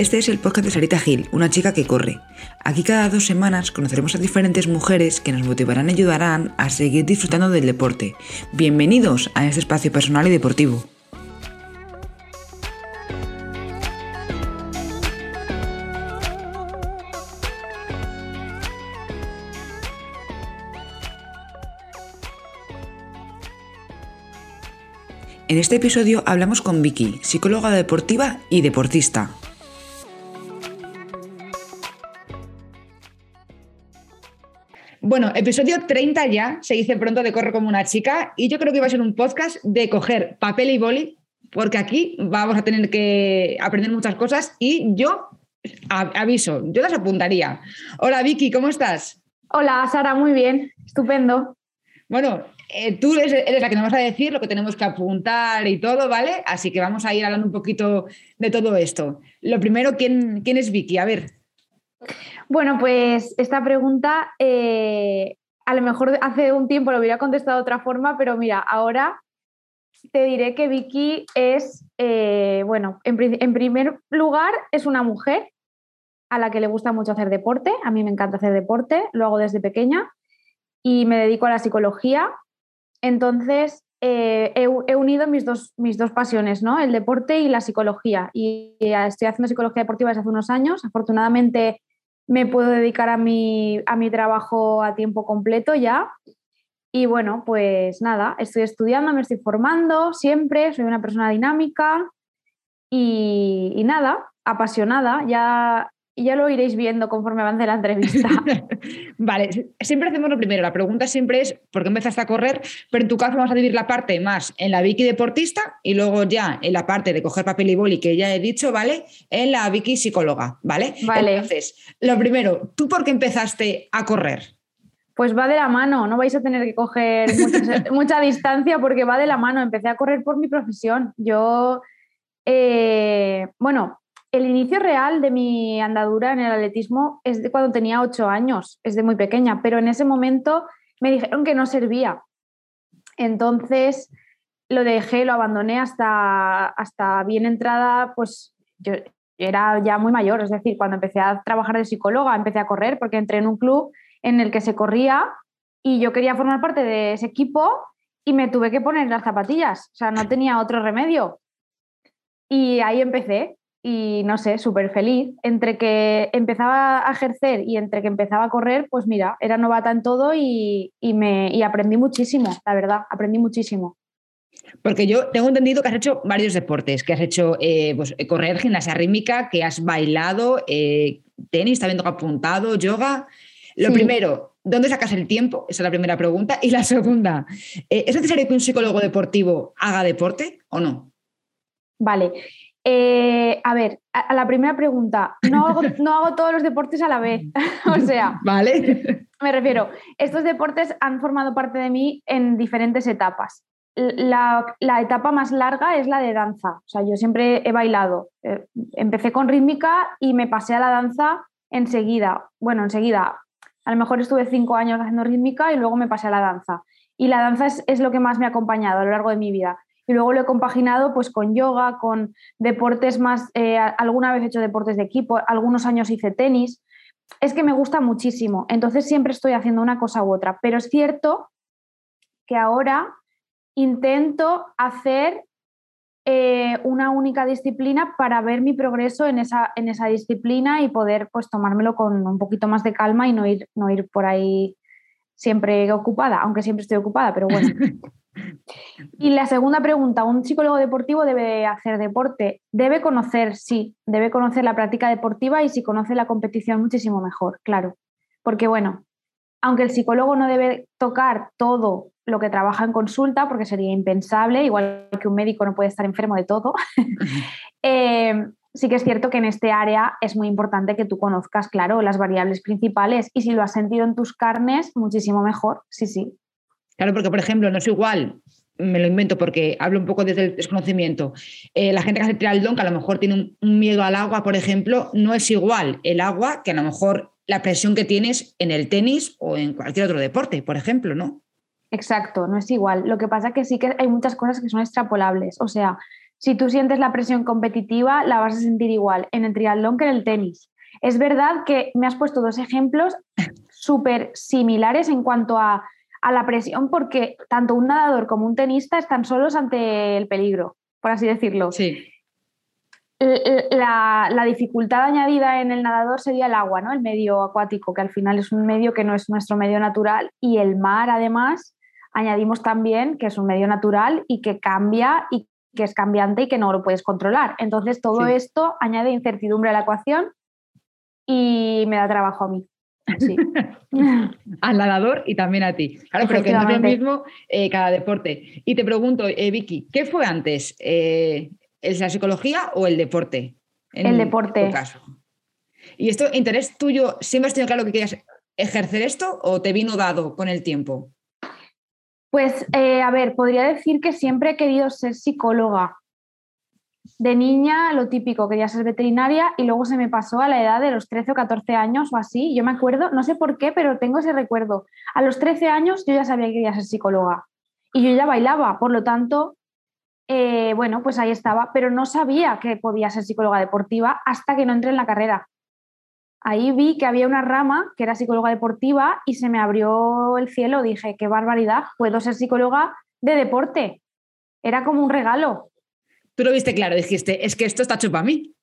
Este es el podcast de Sarita Gil, una chica que corre. Aquí cada dos semanas conoceremos a diferentes mujeres que nos motivarán y ayudarán a seguir disfrutando del deporte. Bienvenidos a este espacio personal y deportivo. En este episodio hablamos con Vicky, psicóloga deportiva y deportista. Bueno, episodio 30 ya, se dice pronto de Corre como una chica, y yo creo que va a ser un podcast de coger papel y boli, porque aquí vamos a tener que aprender muchas cosas y yo aviso, yo las apuntaría. Hola Vicky, ¿cómo estás? Hola Sara, muy bien, estupendo. Bueno, eh, tú eres, la que nos vas a decir lo que tenemos que apuntar y todo, ¿vale? Así que vamos a ir hablando un poquito de todo esto. Lo primero, ¿quién, quién es Vicky? A ver. Bueno, pues esta pregunta eh, a lo mejor hace un tiempo lo hubiera contestado de otra forma, pero mira, ahora te diré que Vicky es, eh, bueno, en, primer lugar es una mujer a la que le gusta mucho hacer deporte. A mí me encanta hacer deporte, lo hago desde pequeña y me dedico a la psicología entonces, eh, he, unido mis dos, mis dos pasiones, ¿no? El deporte y la psicología. Y, estoy haciendo psicología deportiva desde hace unos años. Afortunadamente me puedo dedicar a mi, a mi trabajo a tiempo completo ya. Y bueno, pues nada, estoy estudiando, me estoy formando siempre, soy una persona dinámica y, y nada, apasionada. Ya y ya lo iréis viendo conforme avance la entrevista. vale, siempre hacemos lo primero. La pregunta siempre es por qué empezaste a correr, pero en tu caso vamos a dividir la parte más en la Vicky deportista y luego ya en la parte de coger papel y boli que ya he dicho, ¿vale? En la Vicky psicóloga, ¿vale? Vale. Entonces, lo primero, ¿tú por qué empezaste a correr? Pues va de la mano, no vais a tener que coger mucha, distancia porque va de la mano. Empecé a correr por mi profesión. Yo, eh, bueno, el inicio real de mi andadura en el atletismo es de cuando tenía ocho años, es de muy pequeña, pero en ese momento me dijeron que no servía. Entonces lo dejé, lo abandoné hasta, hasta bien entrada, pues yo era ya muy mayor, es decir, cuando empecé a trabajar de psicóloga, empecé a correr porque entré en un club en el que se corría y yo quería formar parte de ese equipo y me tuve que poner las zapatillas, o sea, no tenía otro remedio. Y ahí empecé, y no sé, súper feliz. Entre que empezaba a ejercer y entre que empezaba a correr, pues mira, era novata en todo y, me, y aprendí muchísimo, la verdad, aprendí muchísimo. Porque yo tengo entendido que has hecho varios deportes, que has hecho eh, pues, correr, gimnasia rítmica, que has bailado, eh, tenis, también que apuntado, yoga. Lo primero, ¿dónde sacas el tiempo? Esa es la primera pregunta. Y la segunda, eh, ¿es necesario que un psicólogo deportivo haga deporte o no? Vale, eh, a ver, a, la primera pregunta, no hago, no hago todos los deportes a la vez. o sea, vale. me refiero, estos deportes han formado parte de mí en diferentes etapas. La, etapa más larga es la de danza. O sea, yo siempre he bailado. Eh, empecé con rítmica y me pasé a la danza enseguida. Bueno, enseguida. A lo mejor estuve cinco años haciendo rítmica y luego me pasé a la danza. Y la danza es, es lo que más me ha acompañado a lo largo de mi vida y luego lo he compaginado pues con yoga, con deportes más, eh, alguna vez he hecho deportes de equipo, algunos años hice tenis. Es que me gusta muchísimo, entonces siempre estoy haciendo una cosa u otra, pero es cierto que ahora intento hacer eh, una única disciplina para ver mi progreso en esa, en esa disciplina y poder pues tomármelo con un poquito más de calma y no ir, no ir por ahí siempre ocupada, aunque siempre estoy ocupada, pero bueno. Y la segunda pregunta, ¿un psicólogo deportivo debe hacer deporte? Debe conocer, sí, debe conocer la práctica deportiva y si conoce la competición muchísimo mejor, claro. Porque bueno, aunque el psicólogo no debe tocar todo lo que trabaja en consulta, porque sería impensable, igual que un médico no puede estar enfermo de todo, eh, sí que es cierto que en este área es muy importante que tú conozcas, claro, las variables principales y si lo has sentido en tus carnes, muchísimo mejor, sí, sí. Claro, porque por ejemplo, no es igual, me lo invento porque hablo un poco desde el desconocimiento, eh, la gente que hace triatlón, que a lo mejor tiene un, miedo al agua, por ejemplo, no es igual el agua que a lo mejor la presión que tienes en el tenis o en cualquier otro deporte, por ejemplo, ¿no? Exacto, no es igual. Lo que pasa es que sí que hay muchas cosas que son extrapolables. O sea, si tú sientes la presión competitiva, la vas a sentir igual en el triatlón que en el tenis. Es verdad que me has puesto dos ejemplos súper similares en cuanto a, la presión, porque tanto un nadador como un tenista están solos ante el peligro, por así decirlo. Sí. La, la, dificultad añadida en el nadador sería el agua, ¿no? El medio acuático, que al final es un medio que no es nuestro medio natural, y el mar, además, añadimos también que es un medio natural y que cambia y que es cambiante y que no lo puedes controlar. Entonces, todo esto añade incertidumbre a la ecuación y me da trabajo a mí. Al nadador y también a ti. Claro, pero que no es lo mismo eh, cada deporte. Y te pregunto, eh, Vicky, ¿qué fue antes? Eh, ¿La psicología o el deporte? el deporte. caso. ¿Y esto, interés tuyo, siempre has tenido claro que querías ejercer esto o te vino dado con el tiempo? Pues, eh, a ver, podría decir que siempre he querido ser psicóloga. De niña, lo típico, quería ser veterinaria y luego se me pasó a la edad de los 13 o 14 años o así. Yo me acuerdo, no sé por qué, pero tengo ese recuerdo. A los 13 años yo ya sabía que quería ser psicóloga y yo ya bailaba, por lo tanto, eh, bueno, pues ahí estaba, pero no sabía que podía ser psicóloga deportiva hasta que no entré en la carrera ahí vi que había una rama que era psicóloga deportiva y se me abrió el cielo. Dije, qué barbaridad, puedo ser psicóloga de deporte. Era como un regalo. Tú lo viste claro, dijiste, es que esto está hecho para mí.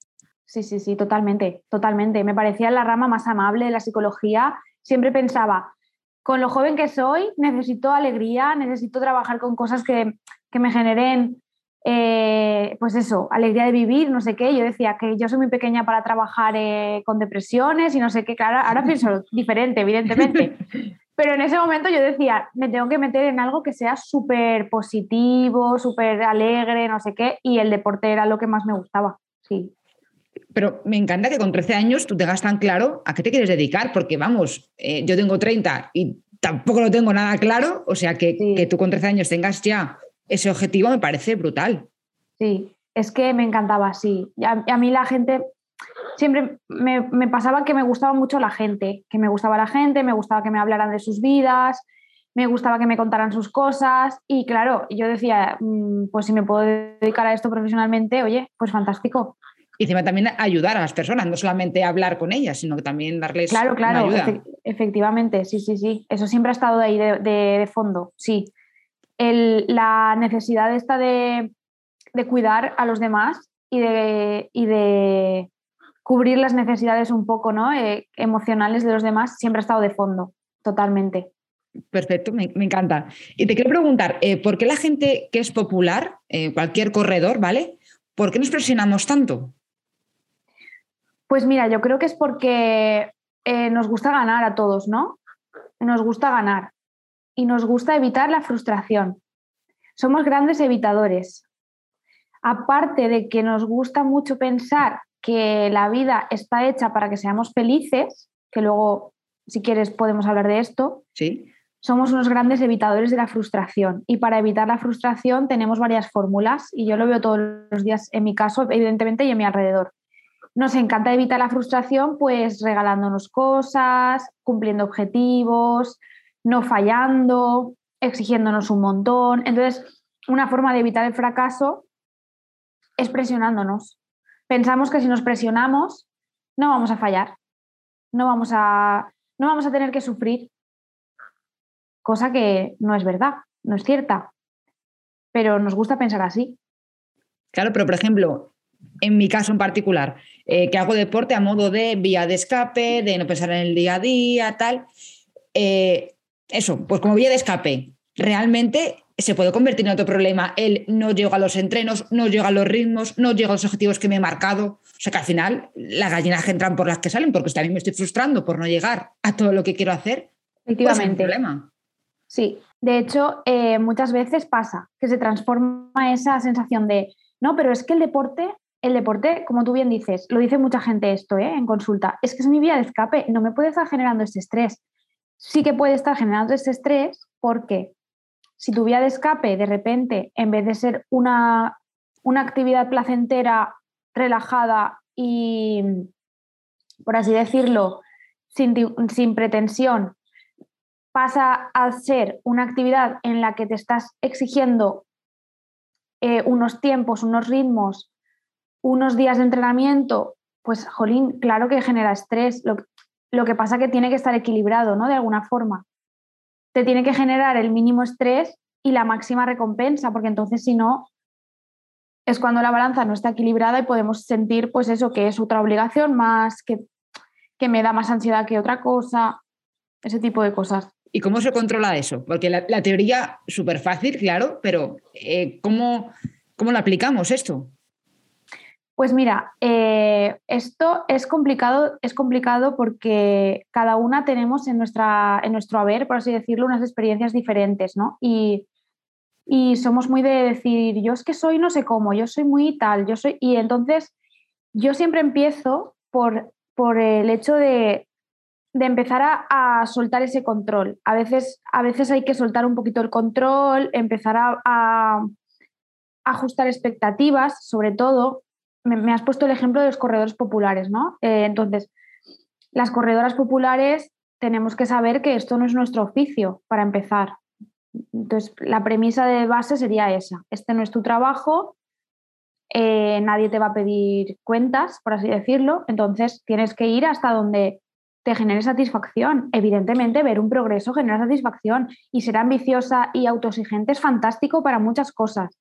Sí, sí, sí, totalmente, totalmente. Me parecía la rama más amable de la psicología. Siempre pensaba, con lo joven que soy, necesito alegría, necesito trabajar con cosas que, que me generen eh, pues eso, alegría de vivir, no sé qué. Yo decía que yo soy muy pequeña para trabajar eh, con depresiones y no sé qué. Claro, ahora pienso diferente, evidentemente. Pero en ese momento yo decía, me tengo que meter en algo que sea súper positivo, súper alegre, no sé qué. Y el deporte era lo que más me gustaba, sí. Pero me encanta que con 13 años tú tengas tan claro a qué te quieres dedicar, porque vamos, eh, yo tengo 30 y tampoco lo tengo nada claro, o sea que, que tú con 13 años tengas ya ese objetivo me parece brutal. Sí, es que me encantaba, sí. A, a mí la gente, siempre me, pasaba que me gustaba mucho la gente, que me gustaba la gente, me gustaba que me hablaran de sus vidas, me gustaba que me contaran sus cosas y claro, yo decía, mm, pues si me puedo dedicar a esto profesionalmente, oye, pues fantástico. Y encima también ayudar a las personas, no solamente hablar con ellas, sino que también darles claro, claro, ayuda. efectivamente, sí, sí, sí. Eso siempre ha estado ahí de, de fondo, sí la necesidad esta de, cuidar a los demás y de, de, cubrir las necesidades un poco ¿no? Eh, emocionales de los demás siempre ha estado de fondo, totalmente. Perfecto, me, encanta. Y te quiero preguntar, eh, ¿por qué la gente que es popular, eh, cualquier corredor, ¿vale? ¿Por qué nos presionamos tanto? Pues mira, yo creo que es porque nos gusta ganar a todos, ¿no? Nos gusta ganar y nos gusta evitar la frustración. Somos grandes evitadores. Aparte de que nos gusta mucho pensar que la vida está hecha para que seamos felices, que luego, si quieres, podemos hablar de esto. Sí. Somos unos grandes evitadores de la frustración y para evitar la frustración tenemos varias fórmulas y yo lo veo todos los días en mi caso, evidentemente, y en mi alrededor. Nos encanta evitar la frustración pues regalándonos cosas, cumpliendo objetivos, no fallando, exigiéndonos un montón. Entonces, una forma de evitar el fracaso es presionándonos. Pensamos que si nos presionamos, no vamos a fallar, no vamos a, no vamos a tener que sufrir, cosa que no es verdad, no es cierta, pero nos gusta pensar así. Claro, pero por ejemplo, en mi caso en particular, eh, que hago deporte a modo de vía de escape, de no pensar en el día a día, tal, eh, eso, pues como vía de escape, realmente se puede convertir en otro problema. Él no llega a los entrenos, no llega a los ritmos, no llega a los objetivos que me he marcado. O sea que al final las gallinas entran por las que salen, porque también me estoy frustrando por no llegar a todo lo que quiero hacer. Pues Efectivamente. problema. Sí, de hecho, eh, muchas veces pasa que se transforma esa sensación de, no, pero es que el deporte, el deporte, como tú bien dices, lo dice mucha gente esto ¿eh? en consulta, es que es mi vía de escape, no me puede estar generando este estrés sí que puede estar generando ese estrés porque si tu vía de escape de repente, en vez de ser una, una actividad placentera, relajada y, por así decirlo, sin, sin pretensión, pasa a ser una actividad en la que te estás exigiendo eh, unos tiempos, unos ritmos, unos días de entrenamiento, pues, jolín, claro que genera estrés. Lo, lo que pasa que tiene que estar equilibrado, ¿no? De alguna forma. Te tiene que generar el mínimo estrés y la máxima recompensa, porque entonces si no, es cuando la balanza no está equilibrada y podemos sentir, pues eso, que es otra obligación más, que, que me da más ansiedad que otra cosa, ese tipo de cosas. ¿Y cómo se controla eso? Porque la, teoría, súper fácil, claro, pero eh, ¿cómo, ¿cómo lo aplicamos esto? Pues mira, eh, esto es complicado, es complicado porque cada una tenemos en, nuestra, en nuestro haber, por así decirlo, unas experiencias diferentes, ¿no? Y, somos muy de decir, yo es que soy no sé cómo, yo soy muy tal, yo soy... Y entonces yo siempre empiezo por, por el hecho de, empezar a, soltar ese control. A veces, a veces hay que soltar un poquito el control, empezar a ajustar expectativas, sobre todo, me, has puesto el ejemplo de los corredores populares, ¿no? Eh, entonces, las corredoras populares tenemos que saber que esto no es nuestro oficio, para empezar. Entonces, la premisa de base sería esa. Este no es tu trabajo, eh, nadie te va a pedir cuentas, por así decirlo, entonces tienes que ir hasta donde te genere satisfacción. Evidentemente, ver un progreso genera satisfacción y ser ambiciosa y autoexigente es fantástico para muchas cosas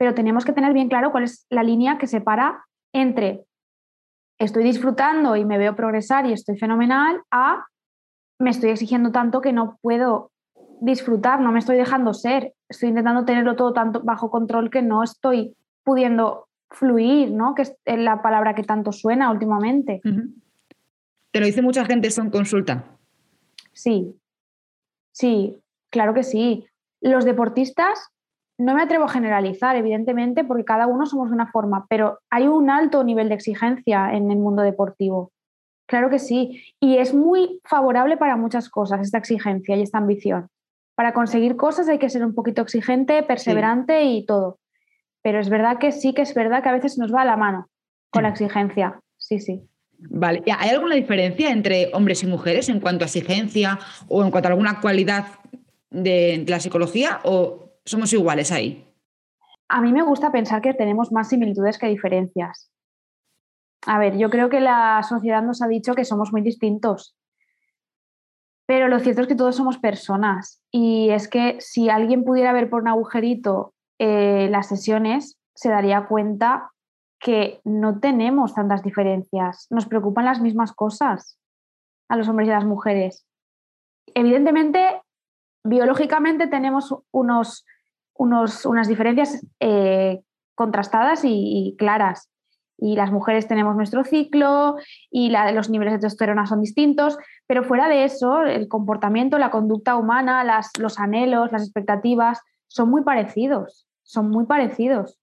pero tenemos que tener bien claro cuál es la línea que separa entre estoy disfrutando y me veo progresar y estoy fenomenal a me estoy exigiendo tanto que no puedo disfrutar, no me estoy dejando ser, estoy intentando tenerlo todo tanto bajo control que no estoy pudiendo fluir, ¿no? Que es la palabra que tanto suena últimamente. ¿Te lo dice mucha gente esto en consulta? Sí, sí, claro que sí. Los deportistas no me atrevo a generalizar, evidentemente, porque cada uno somos de una forma, pero hay un alto nivel de exigencia en el mundo deportivo. Claro que sí. Y es muy favorable para muchas cosas esta exigencia y esta ambición. Para conseguir cosas hay que ser un poquito exigente, perseverante y todo. Pero es verdad que sí que es verdad que a veces nos va a la mano con la exigencia. Sí, sí. Vale. ¿Hay alguna diferencia entre hombres y mujeres en cuanto a exigencia o en cuanto a alguna cualidad de la psicología? ¿O somos iguales ahí. A mí me gusta pensar que tenemos más similitudes que diferencias. A ver, yo creo que la sociedad nos ha dicho que somos muy distintos, pero lo cierto es que todos somos personas y es que si alguien pudiera ver por un agujerito eh, las sesiones, se daría cuenta que no tenemos tantas diferencias, nos preocupan las mismas cosas a los hombres y a las mujeres. Evidentemente, biológicamente tenemos unos, unos, unas diferencias eh, contrastadas y, claras. Y las mujeres tenemos nuestro ciclo y la, los niveles de testosterona son distintos, pero fuera de eso, el comportamiento, la conducta humana, las, los anhelos, las expectativas son muy parecidos, son muy parecidos.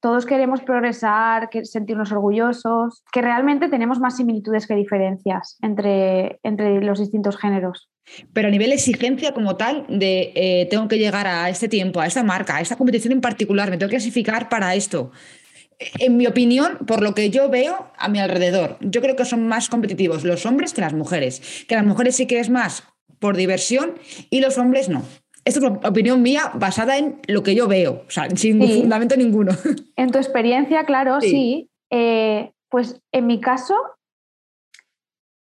Todos queremos progresar, sentirnos orgullosos, que realmente tenemos más similitudes que diferencias entre, entre los distintos géneros. Pero a nivel exigencia como tal, de eh, tengo que llegar a este tiempo, a esta marca, a esta competición en particular, me tengo que clasificar para esto. En mi opinión, por lo que yo veo a mi alrededor, yo creo que son más competitivos los hombres que las mujeres. Que las mujeres sí que es más por diversión y los hombres no. Esto es opinión mía basada en lo que yo veo, o sea, sin fundamento ninguno. En tu experiencia, claro, sí. Eh, pues en mi caso,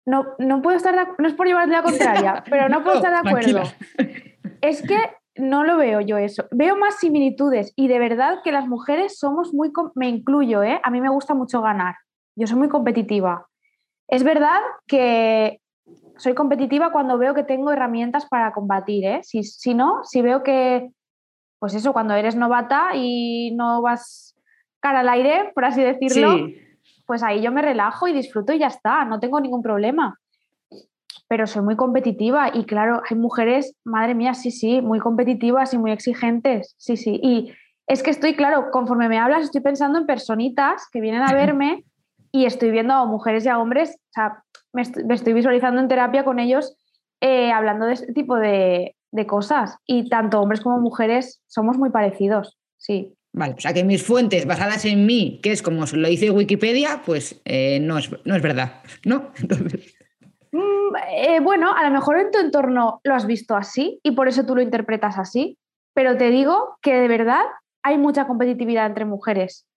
no, no puedo estar de, no es por llevarte la contraria, pero no puedo estar de acuerdo. Es que no lo veo yo eso. Veo más similitudes y de verdad que las mujeres somos muy, me incluyo, ¿eh? a mí me gusta mucho ganar. Yo soy muy competitiva. Es verdad que soy competitiva cuando veo que tengo herramientas para combatir, ¿eh? Si, si no, si veo que, pues eso, cuando eres novata y no vas cara al aire, por así decirlo, pues ahí yo me relajo y disfruto y ya está, no tengo ningún problema. Pero soy muy competitiva y claro, hay mujeres, madre mía, sí, sí, muy competitivas y muy exigentes, sí, sí. Y es que estoy, claro, conforme me hablas, estoy pensando en personitas que vienen a verme y estoy viendo a mujeres y a hombres, o sea, me estoy, visualizando en terapia con ellos eh, hablando de este tipo de, de cosas. Y tanto hombres como mujeres somos muy parecidos, sí. Vale, o sea que mis fuentes basadas en mí, que es como lo dice Wikipedia, pues eh, no, es, no, es, verdad, ¿no? Mm, eh, bueno, a lo mejor en tu entorno lo has visto así y por eso tú lo interpretas así, pero te digo que de verdad hay mucha competitividad entre mujeres.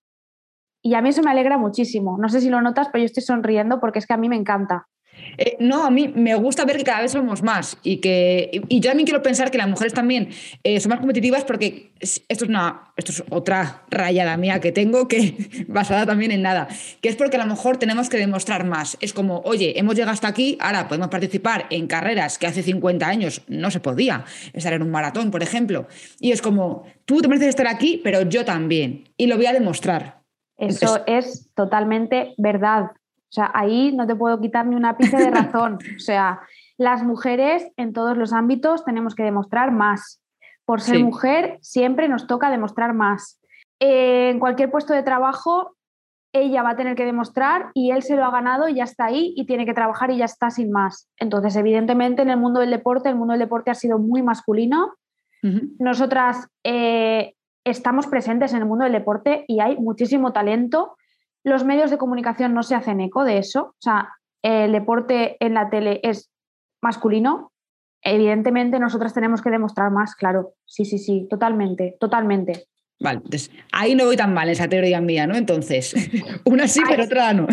Y a mí eso me alegra muchísimo. No sé si lo notas, pero yo estoy sonriendo porque es que a mí me encanta. Eh, no, a mí me gusta ver que cada vez somos más y que y yo también quiero pensar que las mujeres también eh, son más competitivas porque esto es una esto es otra rayada mía que tengo que basada también en nada, que es porque a lo mejor tenemos que demostrar más. Es como, oye, hemos llegado hasta aquí, ahora podemos participar en carreras que hace 50 años no se podía, estar en un maratón, por ejemplo, y es como, tú te mereces estar aquí, pero yo también y lo voy a demostrar. Eso es totalmente verdad. O sea, ahí no te puedo quitar ni una pizca de razón. O sea, las mujeres en todos los ámbitos tenemos que demostrar más. Por ser mujer siempre nos toca demostrar más. en cualquier puesto de trabajo, ella va a tener que demostrar y él se lo ha ganado y ya está ahí y tiene que trabajar y ya está sin más. Entonces, evidentemente, en el mundo del deporte, el mundo del deporte ha sido muy masculino. Nosotras eh, estamos presentes en el mundo del deporte y hay muchísimo talento los medios de comunicación no se hacen eco de eso. O sea, el deporte en la tele es masculino. Evidentemente, nosotras tenemos que demostrar más, claro. Sí, sí, sí, totalmente, totalmente. Vale, entonces ahí no voy tan mal esa teoría mía, ¿no? Entonces, una sí, pero otra no.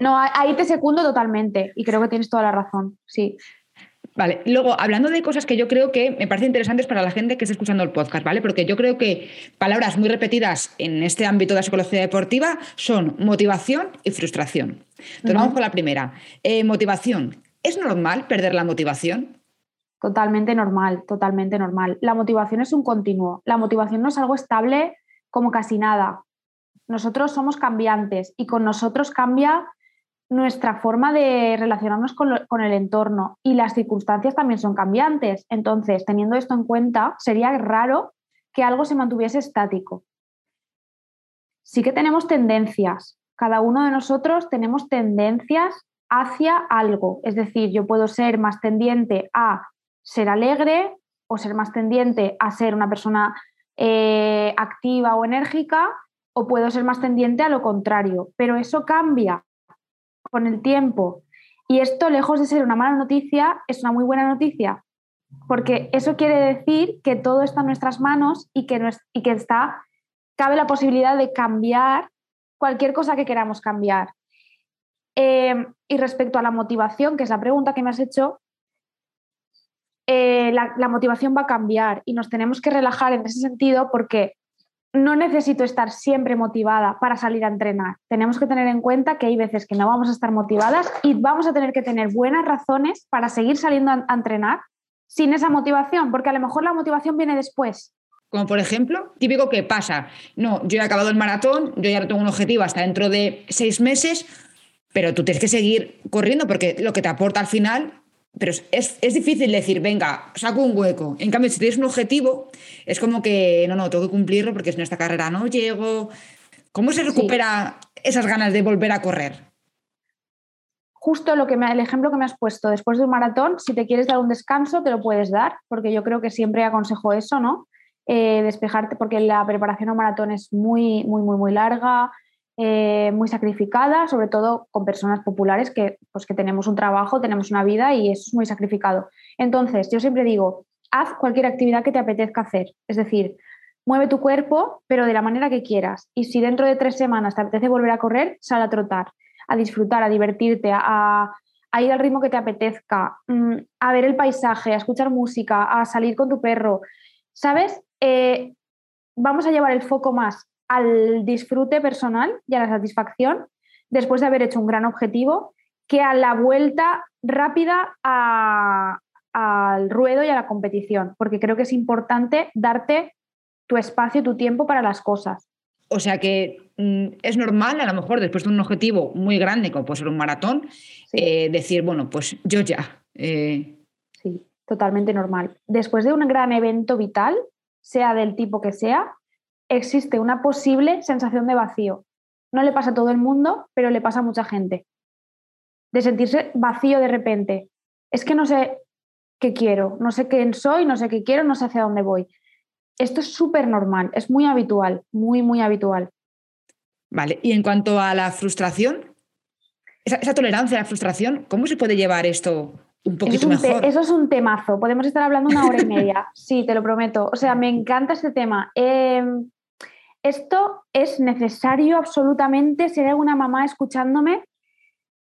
no, ahí te secundo totalmente y creo que tienes toda la razón, sí. Vale, luego hablando de cosas que yo creo que me parecen interesantes para la gente que está escuchando el podcast, ¿vale? Porque yo creo que palabras muy repetidas en este ámbito de la psicología deportiva son motivación y frustración. Entonces vamos con la primera. Eh, motivación. ¿Es normal perder la motivación? Totalmente normal, totalmente normal. La motivación es un continuo. La motivación no es algo estable como casi nada. Nosotros somos cambiantes y con nosotros cambia nuestra forma de relacionarnos con, el entorno y las circunstancias también son cambiantes. Entonces, teniendo esto en cuenta, sería raro que algo se mantuviese estático. Sí que tenemos tendencias. Cada uno de nosotros tenemos tendencias hacia algo. Es decir, yo puedo ser más tendiente a ser alegre o ser más tendiente a ser una persona eh, activa o enérgica o puedo ser más tendiente a lo contrario. Pero eso cambia con el tiempo. Y esto, lejos de ser una mala noticia, es una muy buena noticia, porque eso quiere decir que todo está en nuestras manos y que, y que está, cabe la posibilidad de cambiar cualquier cosa que queramos cambiar. Eh, y respecto a la motivación, que es la pregunta que me has hecho, eh, la motivación va a cambiar y nos tenemos que relajar en ese sentido porque no necesito estar siempre motivada para salir a entrenar. Tenemos que tener en cuenta que hay veces que no vamos a estar motivadas y vamos a tener que tener buenas razones para seguir saliendo a, entrenar sin esa motivación, porque a lo mejor la motivación viene después. Como por ejemplo, típico que pasa, no, yo he acabado el maratón, yo ya no tengo un objetivo hasta dentro de seis meses, pero tú tienes que seguir corriendo porque lo que te aporta al final pero es, difícil decir, venga, saco un hueco. En cambio, si tienes un objetivo, es como que, no, no, tengo que cumplirlo porque si no, esta carrera no llego. ¿Cómo se recupera esas ganas de volver a correr? Justo lo que me, el ejemplo que me has puesto, después de un maratón, si te quieres dar un descanso, te lo puedes dar, porque yo creo que siempre aconsejo eso, ¿no? Eh, despejarte, porque la preparación a un maratón es muy, muy, muy, muy larga, eh, muy sacrificada, sobre todo con personas populares que, pues, que tenemos un trabajo, tenemos una vida y eso es muy sacrificado. Entonces, yo siempre digo, haz cualquier actividad que te apetezca hacer. Es decir, mueve tu cuerpo, pero de la manera que quieras. Y si dentro de tres semanas te apetece volver a correr, sal a trotar, a disfrutar, a divertirte, a, ir al ritmo que te apetezca, mm, a ver el paisaje, a escuchar música, a salir con tu perro. ¿Sabes? Eh, vamos a llevar el foco más al disfrute personal y a la satisfacción después de haber hecho un gran objetivo que a la vuelta rápida al ruedo y a la competición, porque creo que es importante darte tu espacio, tu tiempo para las cosas. O sea que mm, es normal, a lo mejor después de un objetivo muy grande, como puede ser un maratón, eh, decir, bueno, pues yo ya. Eh. Sí, totalmente normal. Después de un gran evento vital, sea del tipo que sea, existe una posible sensación de vacío. No le pasa a todo el mundo, pero le pasa a mucha gente. De sentirse vacío de repente. Es que no sé qué quiero, no sé quién soy, no sé qué quiero, no sé hacia dónde voy. Esto es súper normal, es muy habitual, muy, muy habitual. Vale, y en cuanto a la frustración, esa, tolerancia a la frustración, ¿cómo se puede llevar esto un poquito mejor. Eso es un temazo. Podemos estar hablando una hora y media. Sí, te lo prometo. O sea, me encanta este tema. Em, esto es necesario absolutamente, si hay alguna mamá escuchándome,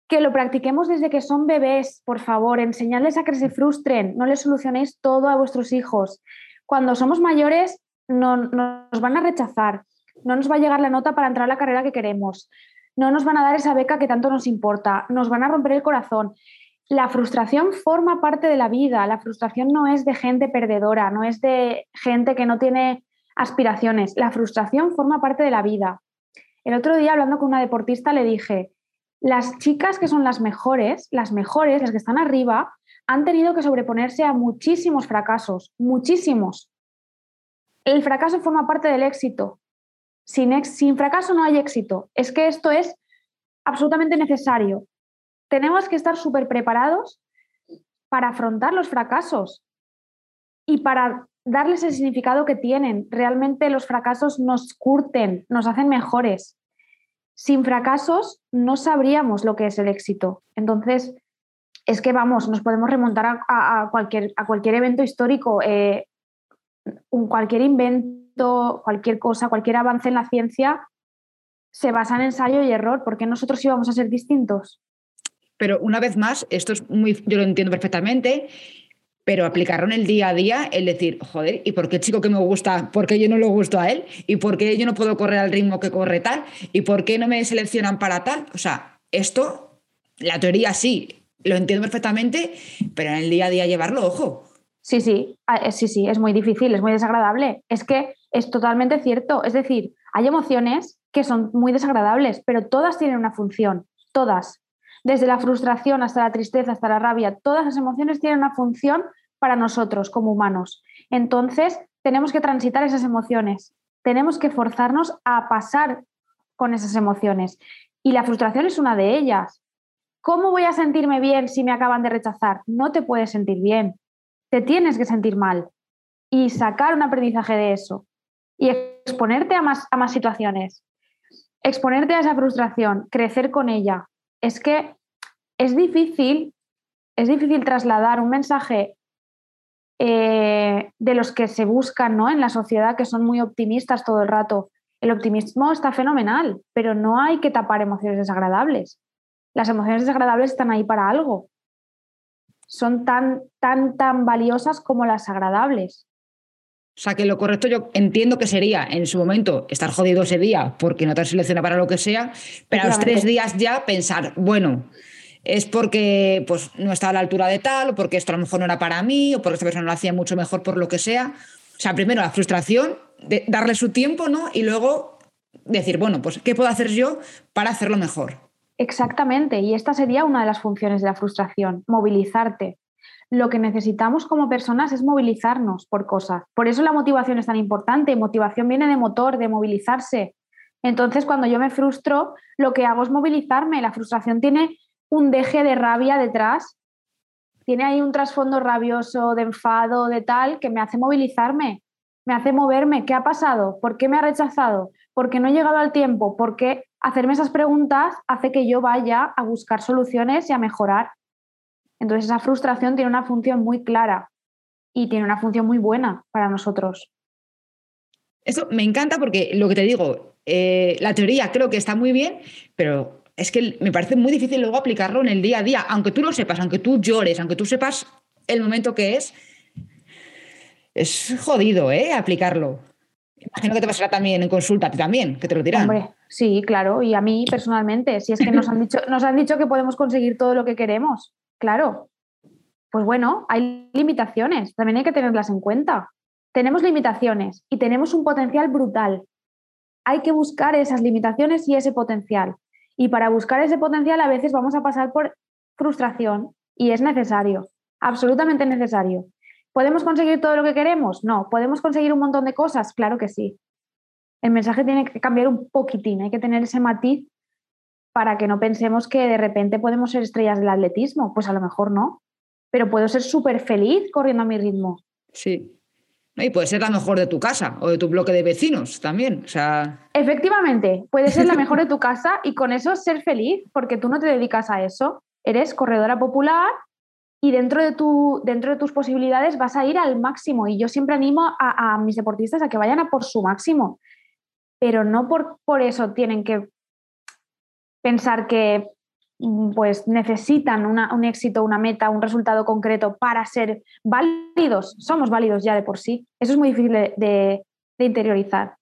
que lo practiquemos desde que son bebés, por favor, enseñadles a que se frustren, no les solucionéis todo a vuestros hijos. Cuando somos mayores no, nos van a rechazar, no nos va a llegar la nota para entrar a la carrera que queremos, no nos van a dar esa beca que tanto nos importa, nos van a romper el corazón. La frustración forma parte de la vida, la frustración no es de gente perdedora, no es de gente que no tiene aspiraciones, la frustración forma parte de la vida. El otro día hablando con una deportista le dije, las chicas que son las mejores, las mejores, las que están arriba, han tenido que sobreponerse a muchísimos fracasos, muchísimos. El fracaso forma parte del éxito. Sin, fracaso no hay éxito. Es que esto es absolutamente necesario. Tenemos que estar súper preparados para afrontar los fracasos y para darles el significado que tienen. Realmente los fracasos nos curten, nos hacen mejores. Sin fracasos no sabríamos lo que es el éxito. Entonces, es que vamos, nos podemos remontar a, cualquier, evento histórico, eh, un, cualquier invento, cualquier cosa, cualquier avance en la ciencia se basa en ensayo y error. ¿Por qué nosotros íbamos a ser distintos? Pero una vez más, esto es muy, yo lo entiendo perfectamente, pero aplicarlo en el día a día, el decir, joder, ¿y por qué el chico que me gusta, por qué yo no lo gusto a él? ¿Y por qué yo no puedo correr al ritmo que corre tal? ¿Y por qué no me seleccionan para tal? O sea, esto, la teoría sí, lo entiendo perfectamente, pero en el día a día llevarlo, ojo. Sí, sí, eh, sí, sí, es muy difícil, es muy desagradable. Es que es totalmente cierto. Es decir, hay emociones que son muy desagradables, pero todas tienen una función, todas desde la frustración hasta la tristeza, hasta la rabia, todas las emociones tienen una función para nosotros como humanos. Entonces, tenemos que transitar esas emociones, tenemos que forzarnos a pasar con esas emociones. Y la frustración es una de ellas. ¿Cómo voy a sentirme bien si me acaban de rechazar? No te puedes sentir bien, te tienes que sentir mal y sacar un aprendizaje de eso y exponerte a más, a más situaciones, exponerte a esa frustración, crecer con ella, es que es difícil, es difícil trasladar un mensaje eh, de los que se buscan ¿no? en la sociedad, que son muy optimistas todo el rato. El optimismo está fenomenal, pero no hay que tapar emociones desagradables. Las emociones desagradables están ahí para algo. Son tan, tan, tan valiosas como las agradables. O sea, que lo correcto yo entiendo que sería en su momento estar jodido ese día porque no te selecciona para lo que sea, pero a los tres días ya pensar, bueno, es porque pues, no estaba a la altura de tal, o porque esto a lo mejor no era para mí, o porque esta persona lo hacía mucho mejor por lo que sea. O sea, primero la frustración, de darle su tiempo, ¿no? Y luego decir, bueno, pues, ¿qué puedo hacer yo para hacerlo mejor? Exactamente, y esta sería una de las funciones de la frustración, movilizarte lo que necesitamos como personas es movilizarnos por cosas. Por eso la motivación es tan importante. Motivación viene de motor, de movilizarse. Entonces, cuando yo me frustro, lo que hago es movilizarme. La frustración tiene un deje de rabia detrás. Tiene ahí un trasfondo rabioso, de enfado, de tal, que me hace movilizarme, me hace moverme. ¿Qué ha pasado? ¿Por qué me ha rechazado? ¿Por qué no he llegado al tiempo? ¿Por qué hacerme esas preguntas hace que yo vaya a buscar soluciones y a mejorar? Entonces esa frustración tiene una función muy clara y tiene una función muy buena para nosotros. Eso me encanta porque lo que te digo, eh, la teoría creo que está muy bien, pero es que me parece muy difícil luego aplicarlo en el día a día, aunque tú lo sepas, aunque tú llores, aunque tú sepas el momento que es, es jodido, ¿eh? Aplicarlo. Imagino que te pasará también en consulta, también, que te lo dirán. Hombre, sí, claro, y a mí personalmente, si es que nos han dicho, nos han dicho que podemos conseguir todo lo que queremos. Claro, pues bueno, hay limitaciones, también hay que tenerlas en cuenta. Tenemos limitaciones y tenemos un potencial brutal. Hay que buscar esas limitaciones y ese potencial. Y para buscar ese potencial a veces vamos a pasar por frustración y es necesario, absolutamente necesario. ¿Podemos conseguir todo lo que queremos? No. ¿Podemos conseguir un montón de cosas? Claro que sí. El mensaje tiene que cambiar un poquitín, hay que tener ese matiz para que no pensemos que de repente podemos ser estrellas del atletismo. Pues a lo mejor no, pero puedo ser súper feliz corriendo a mi ritmo. Sí. Y puede ser la mejor de tu casa o de tu bloque de vecinos también. O sea... Efectivamente, puede ser la mejor de tu casa y con eso ser feliz, porque tú no te dedicas a eso. Eres corredora popular y dentro de, tu, dentro de tus posibilidades vas a ir al máximo. Y yo siempre animo a, a mis deportistas a que vayan a por su máximo. pero no por, por eso tienen que pensar que mm, pues necesitan un éxito, una meta, un resultado concreto para ser válidos. Somos válidos ya de por sí. Eso es muy difícil de interiorizar.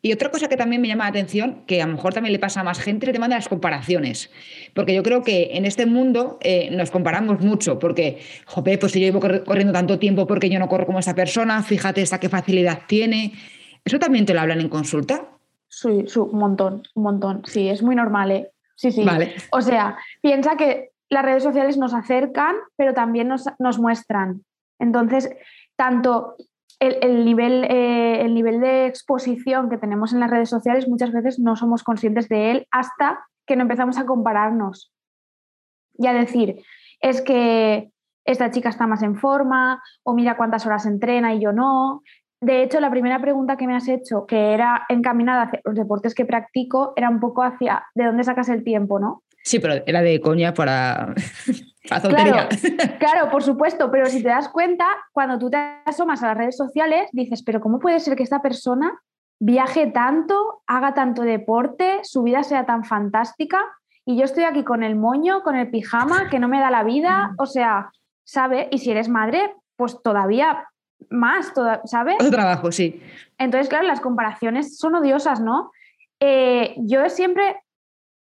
Y otra cosa que también me llama la atención, que a lo mejor también le pasa a más gente, es el tema de las comparaciones. Porque yo creo que en este mundo eh, nos comparamos mucho, porque, jope, pues si yo llevo corriendo tanto tiempo porque yo no corro como esa persona, fíjate esta qué facilidad tiene. ¿Eso también te lo hablan en consulta? Sí, sí, un montón, un montón. Sí, es muy normal, ¿eh? Sí, sí. Vale. O sea, piensa que las redes sociales nos acercan, pero también nos, nos muestran. Entonces, tanto el, nivel, eh, el nivel de exposición que tenemos en las redes sociales muchas veces no somos conscientes de él hasta que no empezamos a compararnos y a decir, es que esta chica está más en forma o mira cuántas horas entrena y yo no. De hecho, la primera pregunta que me has hecho, que era encaminada hacia los deportes que practico, era un poco hacia de dónde sacas el tiempo, ¿no? Sí, pero era de coña para, Claro, claro, por supuesto, pero si te das cuenta, cuando tú te asomas a las redes sociales, dices, pero ¿cómo puede ser que esta persona viaje tanto, haga tanto deporte, su vida sea tan fantástica y yo estoy aquí con el moño, con el pijama, que no me da la vida? O sea, ¿sabe? Y si eres madre, pues todavía más, ¿sabes? Otro trabajo, sí. Entonces, claro, las comparaciones son odiosas, ¿no? Eh, yo siempre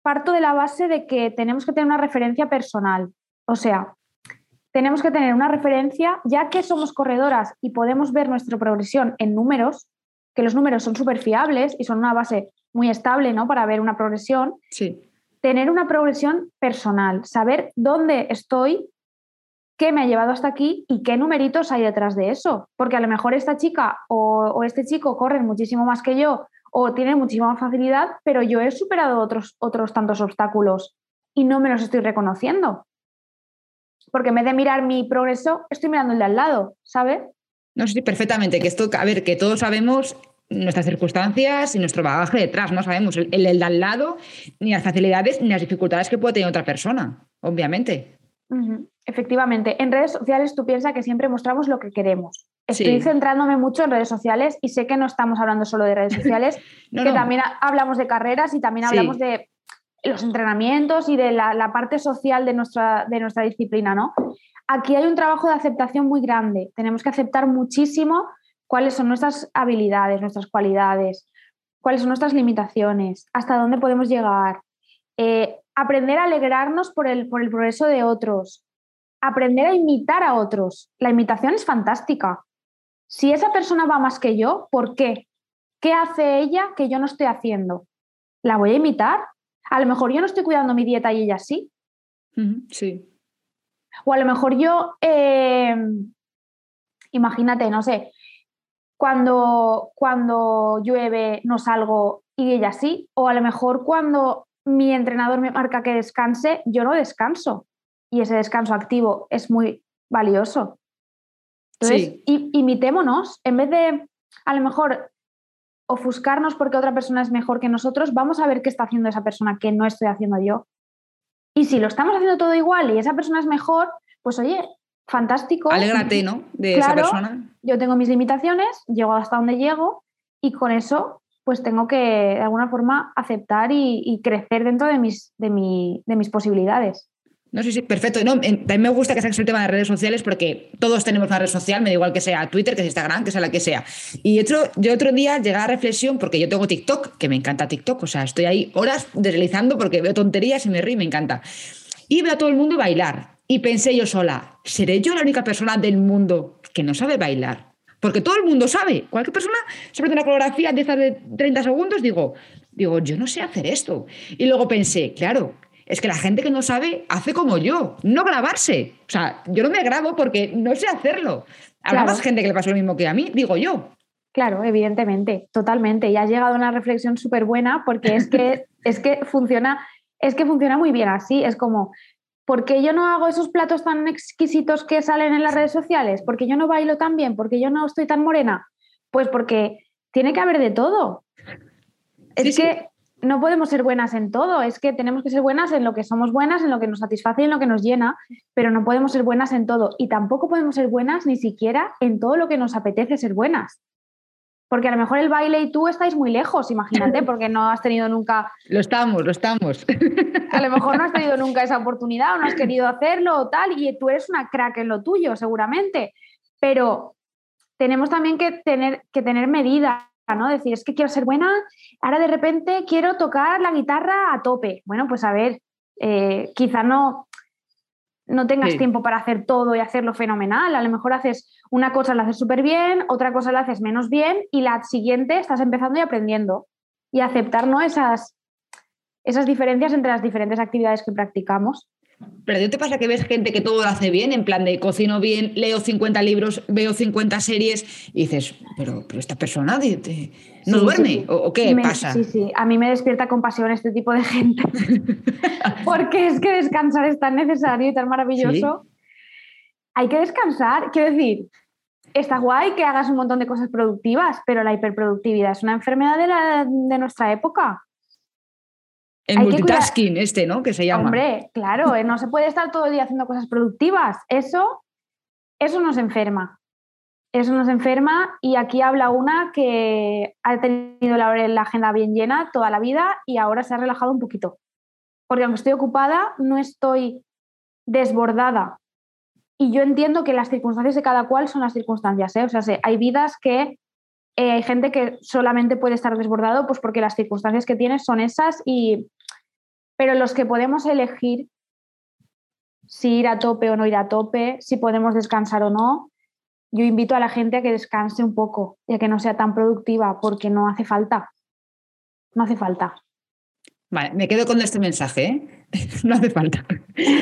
parto de la base de que tenemos que tener una referencia personal. O sea, tenemos que tener una referencia, ya que somos corredoras y podemos ver nuestra progresión en números, que los números son súper fiables y son una base muy estable ¿no? para ver una progresión. Sí. Tener una progresión personal, saber dónde estoy, qué me ha llevado hasta aquí y qué numeritos hay detrás de eso. Porque a lo mejor esta chica o, o este chico corren muchísimo más que yo o tienen muchísima más facilidad, pero yo he superado otros, otros tantos obstáculos y no me los estoy reconociendo porque en vez de mirar mi progreso, estoy mirando el de al lado, ¿sabes? No, sí, perfectamente. Que esto, a ver, que todos sabemos nuestras circunstancias y nuestro bagaje detrás, no sabemos el, el, de al lado, ni las facilidades, ni las dificultades que puede tener otra persona, obviamente. Efectivamente, en redes sociales tú piensas que siempre mostramos lo que queremos. Estoy centrándome mucho en redes sociales y sé que no estamos hablando solo de redes sociales, que también hablamos de carreras y también hablamos de los entrenamientos y de la, parte social de nuestra, de nuestra disciplina, ¿no? Aquí hay un trabajo de aceptación muy grande. Tenemos que aceptar muchísimo cuáles son nuestras habilidades, nuestras cualidades, cuáles son nuestras limitaciones, hasta dónde podemos llegar. Eh, aprender a alegrarnos por el, por el progreso de otros. Aprender a imitar a otros. La imitación es fantástica. Si esa persona va más que yo, ¿por qué? ¿Qué hace ella que yo no estoy haciendo? ¿La voy a imitar? A lo mejor yo no estoy cuidando mi dieta y ella sí. Sí. O a lo mejor yo, em, imagínate, no sé, cuando, cuando llueve no salgo y ella sí. O a lo mejor cuando mi entrenador me marca que descanse, yo no descanso. Y ese descanso activo es muy valioso. Entonces, imitémonos. En vez de, a lo mejor, ofuscarnos porque otra persona es mejor que nosotros, vamos a ver qué está haciendo esa persona que no estoy haciendo yo. Y si lo estamos haciendo todo igual y esa persona es mejor, pues oye, fantástico. Alégrate, ¿no? De esa persona. Yo tengo mis limitaciones, llego hasta donde llego y con eso pues tengo que de alguna forma aceptar y, crecer dentro de mis, de, de mis posibilidades. No, sí, sí, perfecto. No, también me gusta que saques el tema de redes sociales porque todos tenemos una red social, me da igual que sea Twitter, que sea Instagram, que sea la que sea. Y otro, yo otro día llegué a la reflexión, porque yo tengo TikTok, que me encanta TikTok, o sea, estoy ahí horas deslizando porque veo tonterías y me río y me encanta. Y veo a todo el mundo bailar. Y pensé yo sola, ¿seré yo la única persona del mundo que no sabe bailar? Porque todo el mundo sabe. Cualquier persona sobre una coreografía de de 30 segundos, digo, digo, yo no sé hacer esto. Y luego pensé, claro, es que la gente que no sabe hace como yo, no grabarse. O sea, yo no me grabo porque no sé hacerlo. Habrá más gente que le pasó lo mismo que a mí, digo yo. Claro, evidentemente, totalmente. Y has llegado a una reflexión súper buena porque es que, es que funciona, es que funciona muy bien así. Es como, ¿por qué yo no hago esos platos tan exquisitos que salen en las redes sociales? ¿Por qué yo no bailo tan bien? ¿Por qué yo no estoy tan morena? Pues porque tiene que haber de todo. Es que no podemos ser buenas en todo, es que tenemos que ser buenas en lo que somos buenas, en lo que nos satisface y en lo que nos llena, pero no podemos ser buenas en todo y tampoco podemos ser buenas ni siquiera en todo lo que nos apetece ser buenas. Porque a lo mejor el baile y tú estáis muy lejos, imagínate, porque no has tenido nunca... Lo estamos, lo estamos. A lo mejor no has tenido nunca esa oportunidad o no has querido hacerlo o tal, y tú eres una crack en lo tuyo, seguramente. Pero tenemos también que tener, que tener medida, ¿no? Decir, es que quiero ser buena, ahora de repente quiero tocar la guitarra a tope. Bueno, pues a ver, eh, quizá no, no tengas tiempo para hacer todo y hacerlo fenomenal. A lo mejor haces una cosa, la haces súper bien, otra cosa la haces menos bien y la siguiente estás empezando y aprendiendo. Y aceptar ¿no? esas, esas diferencias entre las diferentes actividades que practicamos. Pero ¿no te pasa que ves gente que todo lo hace bien? En plan de cocino bien, leo 50 libros, veo 50 series y dices, pero, pero esta persona no duerme ¿O, qué pasa? Sí, sí, a mí me despierta compasión este tipo de gente. Porque es que descansar es tan necesario y tan maravilloso. Hay que descansar, quiero decir, está guay que hagas un montón de cosas productivas, pero la hiperproductividad es una enfermedad de, de nuestra época. El multitasking este, ¿no? Que se llama. Hombre, claro, eh, no se puede estar todo el día haciendo cosas productivas. Eso, eso nos enferma. Eso nos enferma y aquí habla una que ha tenido la, la agenda bien llena toda la vida y ahora se ha relajado un poquito. Porque aunque estoy ocupada, no estoy desbordada. Y yo entiendo que las circunstancias de cada cual son las circunstancias. ¿eh? O sea, hay vidas que eh, hay gente que solamente puede estar desbordado pues porque las circunstancias que tienes son esas y pero los que podemos elegir si ir a tope o no ir a tope, si podemos descansar o no, yo invito a la gente a que descanse un poco y a que no sea tan productiva, porque no hace falta. No hace falta. Vale, me quedo con este mensaje, ¿eh? no hace falta.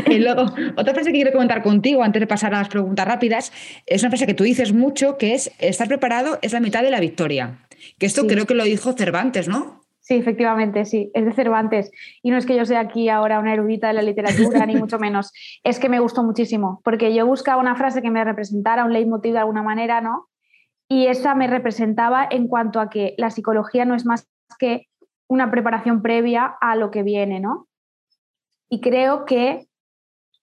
Y luego, otra frase que quiero comentar contigo antes de pasar a las preguntas rápidas, es una frase que tú dices mucho, que es, estar preparado es la mitad de la victoria. Que esto creo que lo dijo Cervantes, ¿no? Sí, efectivamente, sí, es de Cervantes. Y no es que yo sea aquí ahora una erudita de la literatura, ni mucho menos. Es que me gustó muchísimo, porque yo buscaba una frase que me representara, un leitmotiv de alguna manera, ¿no? Y esa me representaba en cuanto a que la psicología no es más que una preparación previa a lo que viene, ¿no? Y creo que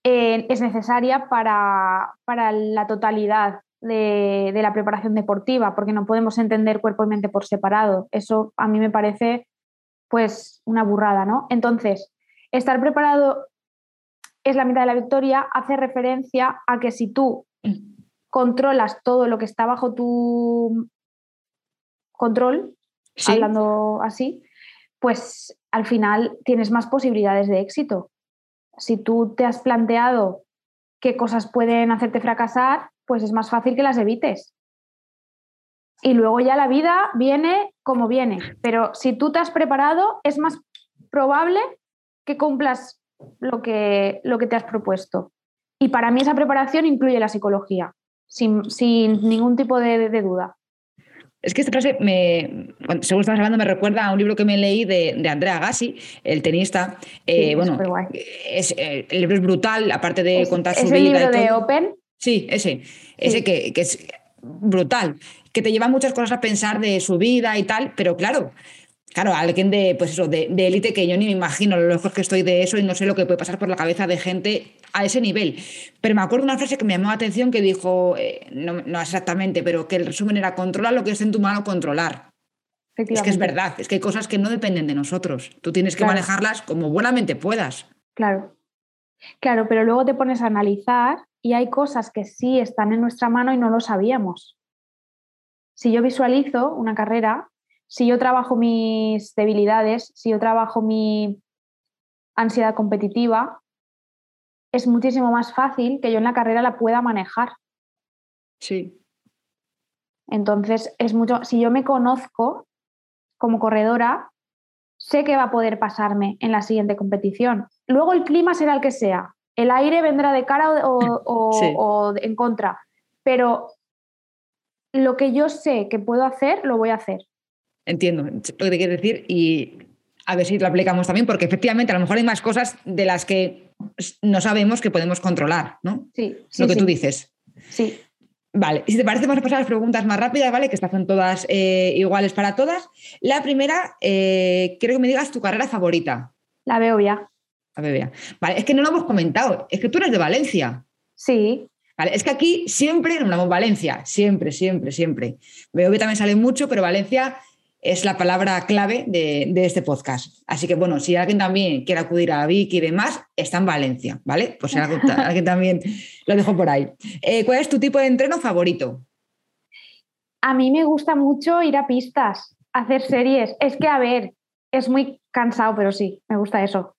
eh, es necesaria para, para la totalidad de, de, la preparación deportiva, porque no podemos entender cuerpo y mente por separado. Eso a mí me parece pues una burrada, ¿no? Entonces, estar preparado es la mitad de la victoria, hace referencia a que si tú controlas todo lo que está bajo tu control, hablando así, pues al final tienes más posibilidades de éxito. Si tú te has planteado qué cosas pueden hacerte fracasar, pues es más fácil que las evites y luego ya la vida viene como viene. Pero si tú te has preparado, es más probable que cumplas lo que, lo que te has propuesto. Y para mí esa preparación incluye la psicología, sin, ningún tipo de, duda. Es que esta frase, me, según estamos hablando, me recuerda a un libro que me leí de, Andrea Gassi, el tenista. Eh, bueno, es, eh, el libro es brutal, aparte de contar su vida. ¿Es el libro de Open? Sí, ese. Ese que, que es brutal que te lleva muchas cosas a pensar de su vida y tal, pero claro, claro, alguien de, pues eso, de élite que yo ni me imagino lo lejos que estoy de eso y no sé lo que puede pasar por la cabeza de gente a ese nivel. Pero me acuerdo una frase que me llamó la atención que dijo, eh, no, exactamente, pero que el resumen era controla lo que es en tu mano controlar. Es que es verdad, es que hay cosas que no dependen de nosotros. Tú tienes que manejarlas como buenamente puedas. Claro. Claro, pero luego te pones a analizar y hay cosas que sí están en nuestra mano y no lo sabíamos si yo visualizo una carrera, si yo trabajo mis debilidades, si yo trabajo mi ansiedad competitiva, es muchísimo más fácil que yo en la carrera la pueda manejar. Sí. Entonces, es mucho, si yo me conozco como corredora, sé que va a poder pasarme en la siguiente competición. Luego el clima será el que sea. El aire vendrá de cara o, o en contra. Pero lo que yo sé que puedo hacer, lo voy a hacer. Entiendo lo que te quieres decir y a ver si lo aplicamos también, porque efectivamente a lo mejor hay más cosas de las que no sabemos que podemos controlar, ¿no? Sí. lo que tú dices. Sí. Vale, y si te parece, vamos a pasar a las preguntas más rápidas, ¿vale? Que estas son todas eh, iguales para todas. La primera, eh, quiero que me digas tu carrera favorita. La veo ya. La veo ya. Vale, es que no lo hemos comentado, es que tú eres de Valencia. Sí, Vale, es que aquí siempre nombramos Valencia, siempre, siempre, siempre. Veo que también sale mucho, pero Valencia es la palabra clave de, este podcast. Así que, bueno, si alguien también quiere acudir a Vicky y demás, está en Valencia, ¿vale? Pues alguien, también lo dejo por ahí. Eh, ¿Cuál es tu tipo de entreno favorito? A mí me gusta mucho ir a pistas, hacer series. Es que, a ver, es muy cansado, pero sí, me gusta eso.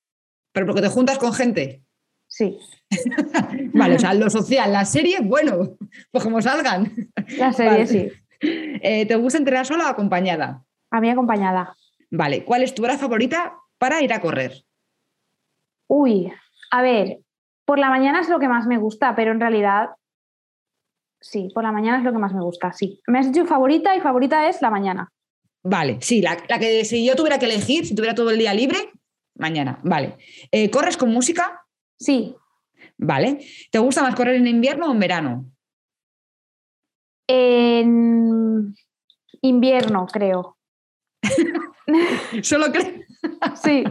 ¿Pero porque te juntas con gente? Sí. vale, o sea, lo social, la serie, bueno, pues como salgan. La serie, sí. Eh, ¿Te gusta entrenar sola o acompañada? A mí acompañada. Vale, ¿cuál es tu hora favorita para ir a correr? Uy, a ver, por la mañana es lo que más me gusta, pero en realidad sí, por la mañana es lo que más me gusta, sí. Me has dicho favorita y favorita es la mañana. Vale, sí, la, que si yo tuviera que elegir, si tuviera todo el día libre, mañana, vale. Eh, ¿Corres con música? Sí. Vale. ¿Te gusta más correr en invierno o en verano? En invierno, creo. Solo creo. sí.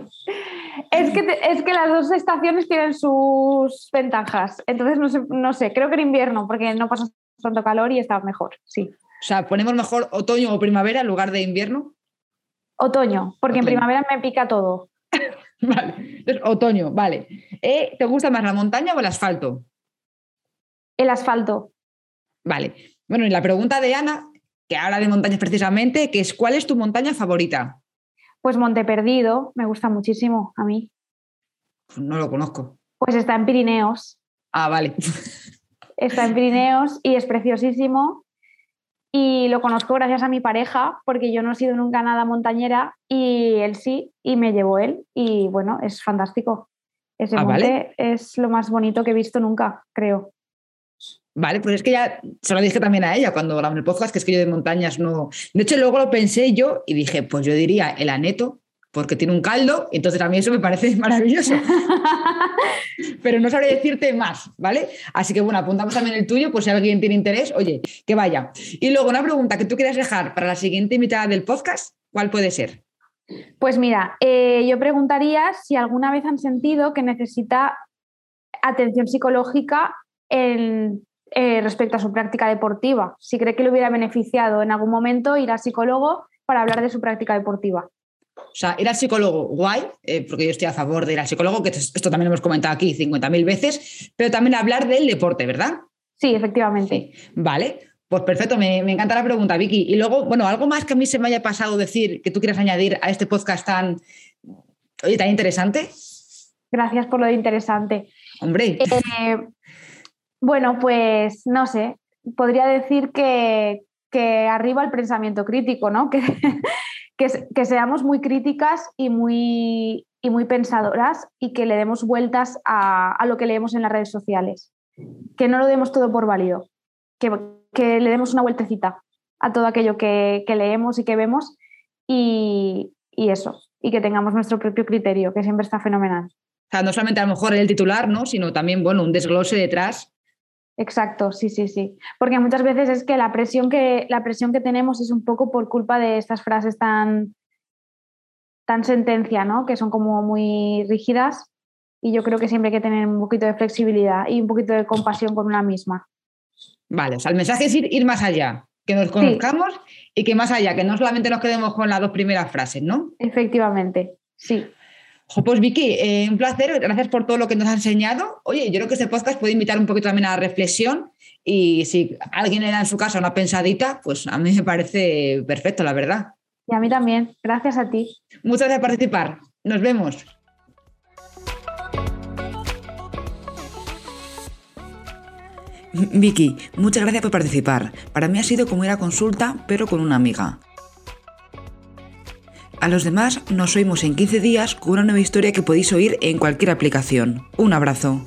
Es que, es que las dos estaciones tienen sus ventajas. Entonces, no sé, no sé, creo que en invierno, porque no pasa tanto calor y está mejor, sí. O sea, ponemos mejor otoño o primavera en lugar de invierno. Otoño, porque en primavera me pica todo. vale, entonces otoño, vale. Eh, ¿Te gusta más la montaña o el asfalto? El asfalto. Vale. Bueno, y la pregunta de Ana, que habla de montañas precisamente, que es ¿cuál es tu montaña favorita? Pues Monte Perdido, me gusta muchísimo a mí. Pues no lo conozco. Pues está en Pirineos. Ah, vale. Está en Pirineos y es preciosísimo. Y lo conozco gracias a mi pareja, porque yo no he sido nunca nada montañera y él sí, y me llevó él. Y bueno, es fantástico. Ese ah, monte es lo más bonito que he visto nunca, creo. Vale, pues es que ya se lo dije también a ella cuando grabamos el podcast, que es que yo de montañas no. De hecho, luego lo pensé yo y dije, pues yo diría el aneto, porque tiene un caldo, entonces a mí eso me parece maravilloso. Pero no sabré decirte más, ¿vale? Así que bueno, apuntamos también el tuyo, pues si alguien tiene interés, oye, que vaya. Y luego una pregunta que tú quieras dejar para la siguiente mitad del podcast, ¿cuál puede ser? Pues mira, eh, yo preguntaría si alguna vez han sentido que necesita atención psicológica en eh, respecto a su práctica deportiva. Si cree que le hubiera beneficiado en algún momento ir al psicólogo para hablar de su práctica deportiva. O sea, ir al psicólogo, guay, eh, porque yo estoy a favor de ir al psicólogo, que esto también lo hemos comentado aquí 50.000 veces, pero también hablar del deporte, ¿verdad? Sí, efectivamente. Vale, pues perfecto, me, encanta la pregunta, Vicky. Y luego, bueno, algo más que a mí se me haya pasado decir que tú quieras añadir a este podcast tan, oye, tan interesante. Gracias por lo de interesante. Hombre. Eh, bueno, pues no sé, podría decir que, arriba el pensamiento crítico, ¿no? Que, que, seamos muy críticas y muy, y muy pensadoras y que le demos vueltas a, lo que leemos en las redes sociales. Que no lo demos todo por válido, que, que le demos una vueltecita a todo aquello que, leemos y que vemos y, y, eso, y que tengamos nuestro propio criterio, que siempre está fenomenal. O sea, no solamente a lo mejor el titular, ¿no? sino también bueno, un desglose detrás Exacto, sí, sí, sí. Porque muchas veces es que la presión que, la presión que tenemos es un poco por culpa de estas frases tan, tan sentencia, ¿no? Que son como muy rígidas. Y yo creo que siempre hay que tener un poquito de flexibilidad y un poquito de compasión con una misma. Vale, o sea, el mensaje es ir, más allá, que nos conozcamos y que más allá, que no solamente nos quedemos con las dos primeras frases, ¿no? Efectivamente, sí. Pues Vicky, eh, un placer, gracias por todo lo que nos has enseñado. Oye, yo creo que este podcast puede invitar un poquito también a la reflexión y si alguien le da en su casa una pensadita, pues a mí me parece perfecto, la verdad. Y a mí también, gracias a ti. Muchas gracias por participar. Nos vemos. Vicky, muchas gracias por participar. Para mí ha sido como ir a consulta, pero con una amiga. A los demás nos oímos en 15 días con una nueva historia que podéis oír en cualquier aplicación. Un abrazo.